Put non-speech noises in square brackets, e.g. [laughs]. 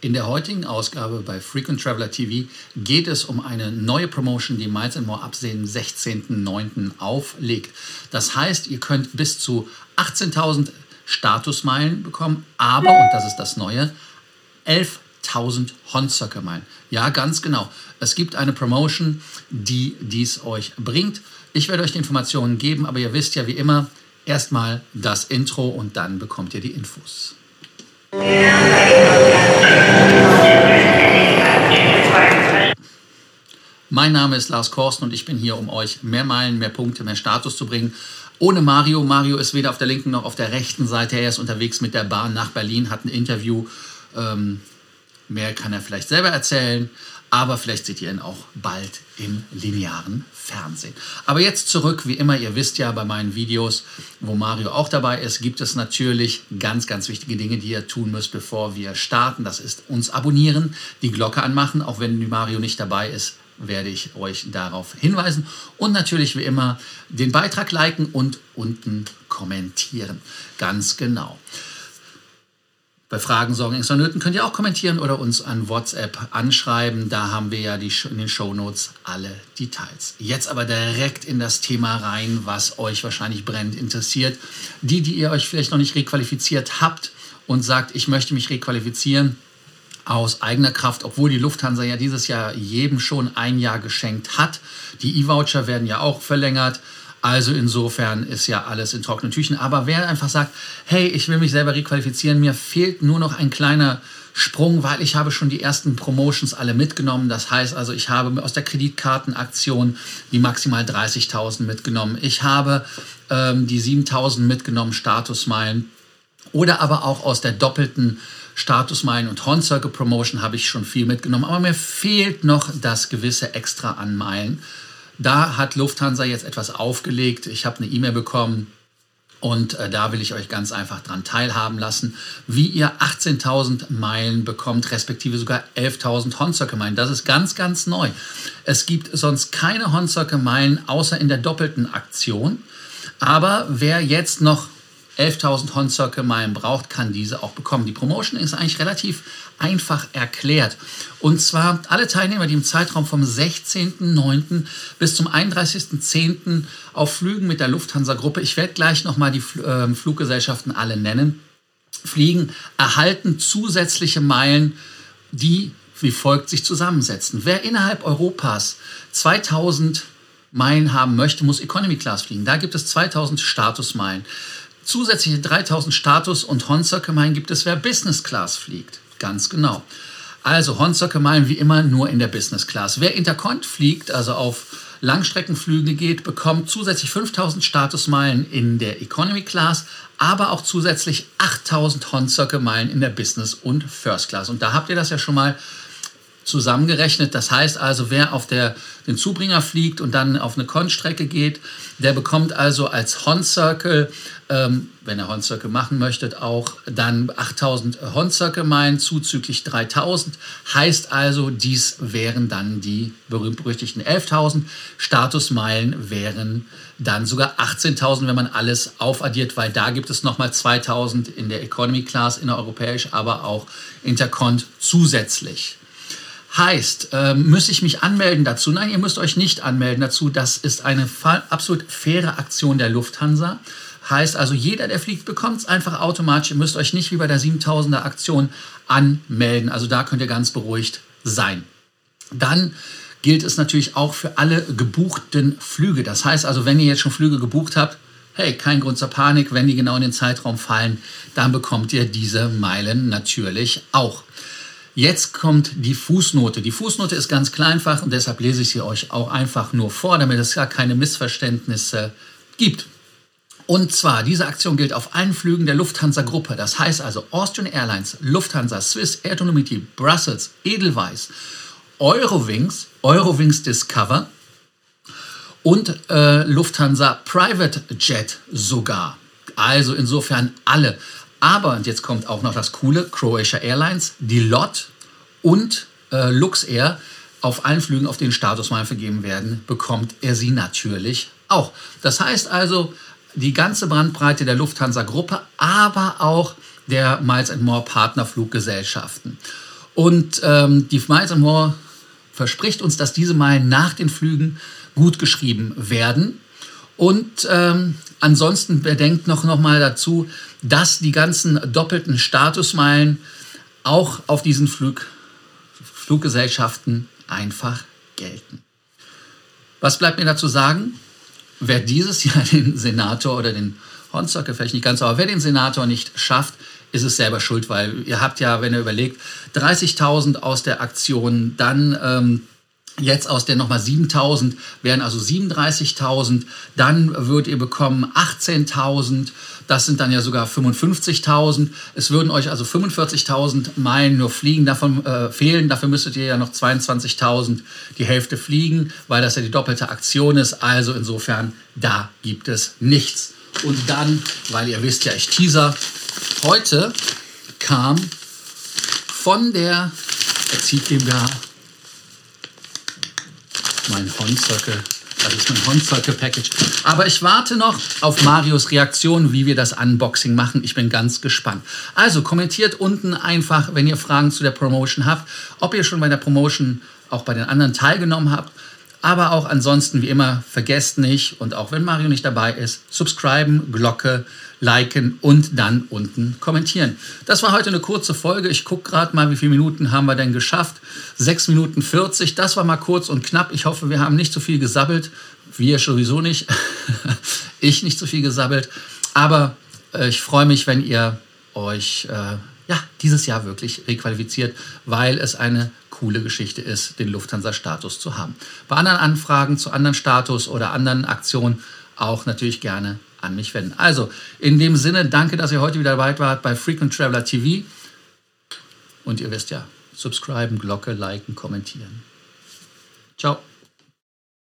In der heutigen Ausgabe bei Frequent Traveler TV geht es um eine neue Promotion, die Miles More ab dem 16.09. auflegt. Das heißt, ihr könnt bis zu 18.000 Statusmeilen bekommen, aber, und das ist das Neue, 11.000 Honzöcke-Meilen. Ja, ganz genau. Es gibt eine Promotion, die dies euch bringt. Ich werde euch die Informationen geben, aber ihr wisst ja wie immer, erstmal das Intro und dann bekommt ihr die Infos. Mein Name ist Lars Korsten und ich bin hier, um euch mehr Meilen, mehr Punkte, mehr Status zu bringen. Ohne Mario. Mario ist weder auf der linken noch auf der rechten Seite. Er ist unterwegs mit der Bahn nach Berlin, hat ein Interview. Ähm, mehr kann er vielleicht selber erzählen aber vielleicht seht ihr ihn auch bald im linearen Fernsehen. Aber jetzt zurück, wie immer, ihr wisst ja bei meinen Videos, wo Mario auch dabei ist, gibt es natürlich ganz, ganz wichtige Dinge, die ihr tun müsst, bevor wir starten. Das ist uns abonnieren, die Glocke anmachen, auch wenn Mario nicht dabei ist, werde ich euch darauf hinweisen. Und natürlich wie immer den Beitrag liken und unten kommentieren. Ganz genau. Bei Fragen, Sorgen, Ängsten und Nöten könnt ihr auch kommentieren oder uns an WhatsApp anschreiben. Da haben wir ja die, in den Show Notes alle Details. Jetzt aber direkt in das Thema rein, was euch wahrscheinlich brennend interessiert. Die, die ihr euch vielleicht noch nicht requalifiziert habt und sagt, ich möchte mich requalifizieren aus eigener Kraft, obwohl die Lufthansa ja dieses Jahr jedem schon ein Jahr geschenkt hat. Die E-Voucher werden ja auch verlängert. Also insofern ist ja alles in trockenen Tüchen. Aber wer einfach sagt, hey, ich will mich selber requalifizieren, mir fehlt nur noch ein kleiner Sprung, weil ich habe schon die ersten Promotions alle mitgenommen. Das heißt also, ich habe aus der Kreditkartenaktion die maximal 30.000 mitgenommen. Ich habe ähm, die 7.000 mitgenommen, Statusmeilen. Oder aber auch aus der doppelten Statusmeilen und Horn Circle Promotion habe ich schon viel mitgenommen. Aber mir fehlt noch das gewisse Extra an Meilen. Da hat Lufthansa jetzt etwas aufgelegt. Ich habe eine E-Mail bekommen und äh, da will ich euch ganz einfach dran teilhaben lassen, wie ihr 18.000 Meilen bekommt, respektive sogar 11.000 Honzöcke-Meilen. Das ist ganz, ganz neu. Es gibt sonst keine Honzöcke-Meilen außer in der doppelten Aktion. Aber wer jetzt noch 11.000 Honzöcke-Meilen braucht, kann diese auch bekommen. Die Promotion ist eigentlich relativ einfach erklärt. Und zwar alle Teilnehmer, die im Zeitraum vom 16.09. bis zum 31.10. auf Flügen mit der Lufthansa-Gruppe, ich werde gleich nochmal die äh, Fluggesellschaften alle nennen, fliegen, erhalten zusätzliche Meilen, die wie folgt sich zusammensetzen. Wer innerhalb Europas 2000 Meilen haben möchte, muss Economy Class fliegen. Da gibt es 2000 Statusmeilen. Zusätzliche 3000 Status- und Honzöcke-Meilen gibt es, wer Business Class fliegt. Ganz genau. Also Hornzöcke malen wie immer nur in der Business Class. Wer Intercont fliegt, also auf Langstreckenflüge geht, bekommt zusätzlich 5000 Statusmeilen in der Economy Class, aber auch zusätzlich 8000 Hornzöcke Meilen in der Business und First Class. Und da habt ihr das ja schon mal zusammengerechnet. Das heißt also, wer auf der, den Zubringer fliegt und dann auf eine Con-Strecke geht, der bekommt also als Horn-Circle, ähm, wenn er Horn-Circle machen möchte, auch dann 8000 Horn-Circle-Meilen zuzüglich 3000. Heißt also, dies wären dann die berühmt-berüchtigten 11.000. Statusmeilen wären dann sogar 18.000, wenn man alles aufaddiert, weil da gibt es nochmal 2.000 in der Economy Class, innereuropäisch, aber auch Intercont zusätzlich. Heißt, äh, muss ich mich anmelden dazu? Nein, ihr müsst euch nicht anmelden dazu. Das ist eine absolut faire Aktion der Lufthansa. Heißt also, jeder, der fliegt, bekommt es einfach automatisch. Ihr müsst euch nicht wie bei der 7000er Aktion anmelden. Also da könnt ihr ganz beruhigt sein. Dann gilt es natürlich auch für alle gebuchten Flüge. Das heißt also, wenn ihr jetzt schon Flüge gebucht habt, hey, kein Grund zur Panik. Wenn die genau in den Zeitraum fallen, dann bekommt ihr diese Meilen natürlich auch. Jetzt kommt die Fußnote. Die Fußnote ist ganz kleinfach und deshalb lese ich sie euch auch einfach nur vor, damit es gar keine Missverständnisse gibt. Und zwar, diese Aktion gilt auf allen Flügen der Lufthansa-Gruppe. Das heißt also Austrian Airlines, Lufthansa, Swiss, Air Dolomiti, Brussels, Edelweiss, Eurowings, Eurowings Discover und äh, Lufthansa Private Jet sogar. Also insofern alle. Aber, und jetzt kommt auch noch das Coole, Croatia Airlines, die LOT und äh, Luxair auf allen Flügen, auf denen Statusmeilen vergeben werden, bekommt er sie natürlich auch. Das heißt also, die ganze Bandbreite der Lufthansa-Gruppe, aber auch der Miles More Partnerfluggesellschaften. Und ähm, die Miles More verspricht uns, dass diese Meilen nach den Flügen gut geschrieben werden. Und ähm, ansonsten bedenkt noch, noch mal dazu, dass die ganzen doppelten Statusmeilen auch auf diesen Flug, Fluggesellschaften einfach gelten. Was bleibt mir dazu sagen? Wer dieses Jahr den Senator oder den Hornstocker vielleicht nicht ganz, aber wer den Senator nicht schafft, ist es selber schuld, weil ihr habt ja, wenn ihr überlegt, 30.000 aus der Aktion, dann ähm, Jetzt aus der nochmal 7000 wären also 37.000. Dann würdet ihr bekommen 18.000. Das sind dann ja sogar 55.000. Es würden euch also 45.000 Meilen nur fliegen, davon äh, fehlen. Dafür müsstet ihr ja noch 22.000 die Hälfte fliegen, weil das ja die doppelte Aktion ist. Also insofern, da gibt es nichts. Und dann, weil ihr wisst ja, ich teaser, heute kam von der Exit GmbH mein Hornzirkel. Das ist mein Hornzirkel-Package. Aber ich warte noch auf Marios Reaktion, wie wir das Unboxing machen. Ich bin ganz gespannt. Also kommentiert unten einfach, wenn ihr Fragen zu der Promotion habt, ob ihr schon bei der Promotion auch bei den anderen teilgenommen habt. Aber auch ansonsten, wie immer, vergesst nicht, und auch wenn Mario nicht dabei ist, subscriben, Glocke, liken und dann unten kommentieren. Das war heute eine kurze Folge. Ich gucke gerade mal, wie viele Minuten haben wir denn geschafft. 6 Minuten 40. Das war mal kurz und knapp. Ich hoffe, wir haben nicht zu so viel gesabbelt. Wir sowieso nicht. [laughs] ich nicht zu so viel gesabbelt. Aber äh, ich freue mich, wenn ihr euch äh, ja, dieses Jahr wirklich requalifiziert, weil es eine coole Geschichte ist, den Lufthansa-Status zu haben. Bei anderen Anfragen zu anderen Status oder anderen Aktionen auch natürlich gerne an mich wenden. Also, in dem Sinne, danke, dass ihr heute wieder dabei wart bei Frequent Traveler TV. Und ihr wisst ja, subscriben, Glocke, liken, kommentieren. Ciao.